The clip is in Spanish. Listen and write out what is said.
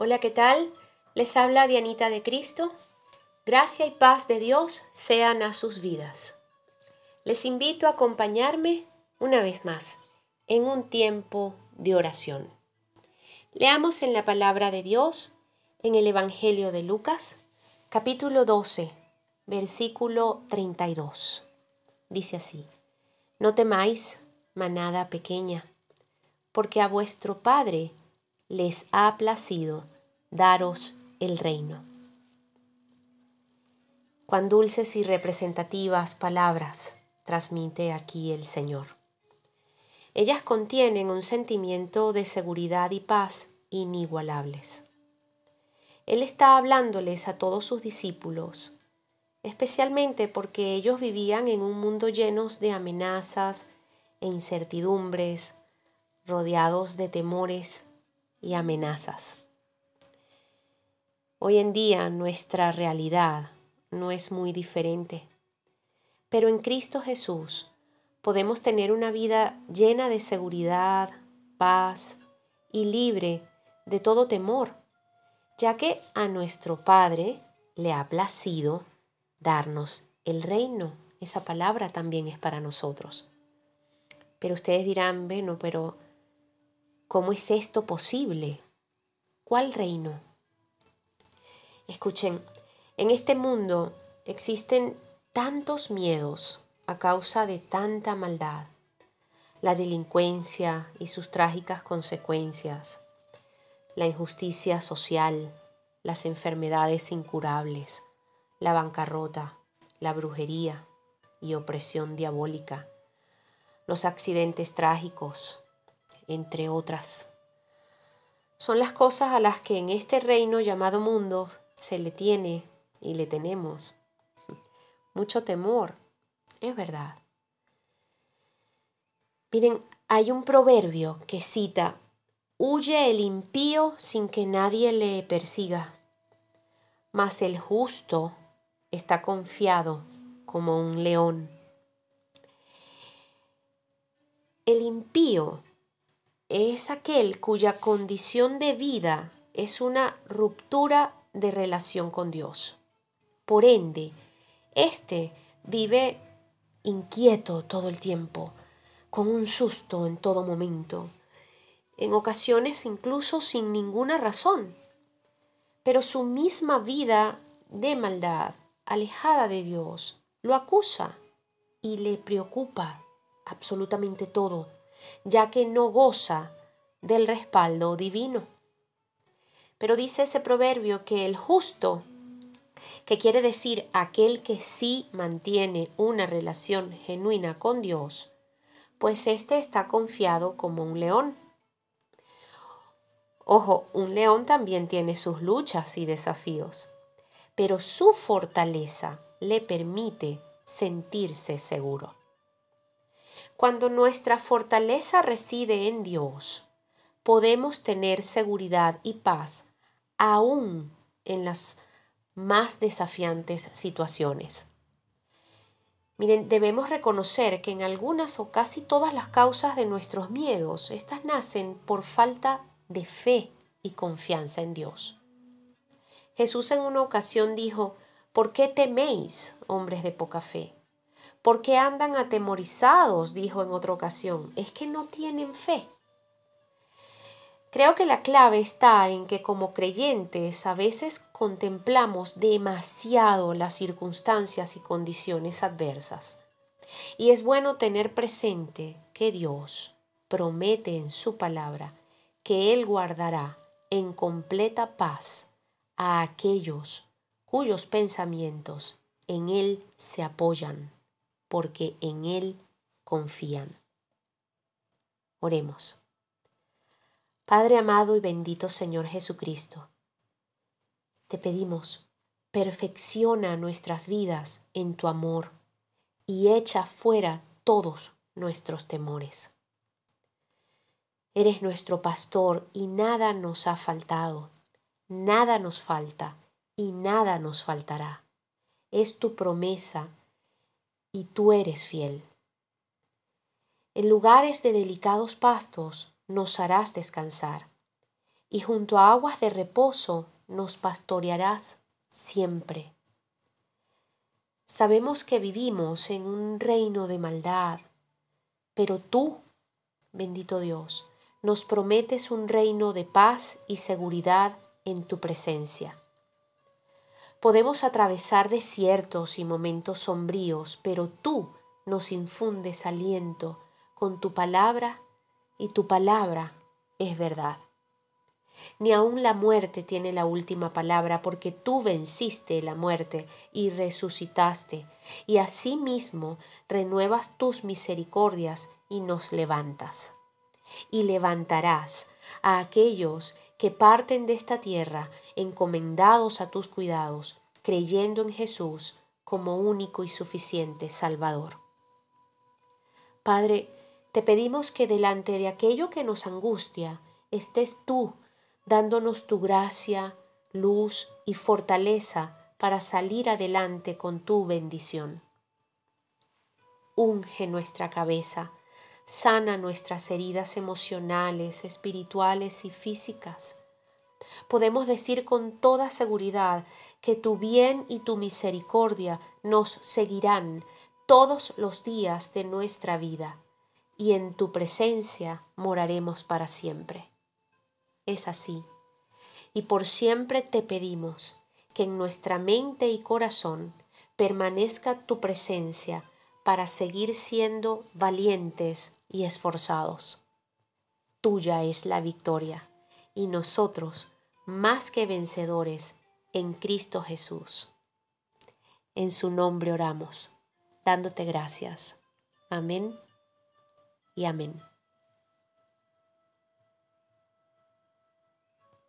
Hola, ¿qué tal? Les habla Dianita de Cristo. Gracia y paz de Dios sean a sus vidas. Les invito a acompañarme una vez más en un tiempo de oración. Leamos en la palabra de Dios en el Evangelio de Lucas, capítulo 12, versículo 32. Dice así, No temáis, manada pequeña, porque a vuestro Padre les ha placido daros el reino. Cuán dulces y representativas palabras transmite aquí el Señor. Ellas contienen un sentimiento de seguridad y paz inigualables. Él está hablándoles a todos sus discípulos, especialmente porque ellos vivían en un mundo lleno de amenazas e incertidumbres, rodeados de temores y amenazas. Hoy en día nuestra realidad no es muy diferente, pero en Cristo Jesús podemos tener una vida llena de seguridad, paz y libre de todo temor, ya que a nuestro Padre le ha placido darnos el reino. Esa palabra también es para nosotros. Pero ustedes dirán, bueno, pero ¿Cómo es esto posible? ¿Cuál reino? Escuchen, en este mundo existen tantos miedos a causa de tanta maldad, la delincuencia y sus trágicas consecuencias, la injusticia social, las enfermedades incurables, la bancarrota, la brujería y opresión diabólica, los accidentes trágicos, entre otras. Son las cosas a las que en este reino llamado mundo se le tiene y le tenemos mucho temor, es verdad. Miren, hay un proverbio que cita, huye el impío sin que nadie le persiga, mas el justo está confiado como un león. El impío es aquel cuya condición de vida es una ruptura de relación con Dios. Por ende, éste vive inquieto todo el tiempo, con un susto en todo momento, en ocasiones incluso sin ninguna razón. Pero su misma vida de maldad, alejada de Dios, lo acusa y le preocupa absolutamente todo ya que no goza del respaldo divino. Pero dice ese proverbio que el justo, que quiere decir aquel que sí mantiene una relación genuina con Dios, pues éste está confiado como un león. Ojo, un león también tiene sus luchas y desafíos, pero su fortaleza le permite sentirse seguro. Cuando nuestra fortaleza reside en Dios, podemos tener seguridad y paz aún en las más desafiantes situaciones. Miren, debemos reconocer que en algunas o casi todas las causas de nuestros miedos, estas nacen por falta de fe y confianza en Dios. Jesús en una ocasión dijo, ¿por qué teméis, hombres de poca fe? ¿Por qué andan atemorizados? dijo en otra ocasión. Es que no tienen fe. Creo que la clave está en que como creyentes a veces contemplamos demasiado las circunstancias y condiciones adversas. Y es bueno tener presente que Dios promete en su palabra que Él guardará en completa paz a aquellos cuyos pensamientos en Él se apoyan porque en Él confían. Oremos. Padre amado y bendito Señor Jesucristo, te pedimos, perfecciona nuestras vidas en tu amor y echa fuera todos nuestros temores. Eres nuestro pastor y nada nos ha faltado, nada nos falta y nada nos faltará. Es tu promesa y tú eres fiel. En lugares de delicados pastos nos harás descansar. y junto a aguas de reposo nos pastorearás siempre. Sabemos que vivimos en un reino de maldad, pero tú, bendito Dios, nos prometes un reino de paz y seguridad en tu presencia. Podemos atravesar desiertos y momentos sombríos, pero tú nos infundes aliento con tu palabra y tu palabra es verdad. Ni aun la muerte tiene la última palabra, porque tú venciste la muerte y resucitaste, y asimismo renuevas tus misericordias y nos levantas. Y levantarás a aquellos que parten de esta tierra encomendados a tus cuidados, creyendo en Jesús como único y suficiente Salvador. Padre, te pedimos que delante de aquello que nos angustia, estés tú dándonos tu gracia, luz y fortaleza para salir adelante con tu bendición. Unge nuestra cabeza, sana nuestras heridas emocionales, espirituales y físicas. Podemos decir con toda seguridad que tu bien y tu misericordia nos seguirán todos los días de nuestra vida, y en tu presencia moraremos para siempre. Es así, y por siempre te pedimos que en nuestra mente y corazón permanezca tu presencia para seguir siendo valientes y esforzados. Tuya es la victoria y nosotros más que vencedores en Cristo Jesús. En su nombre oramos, dándote gracias. Amén y amén.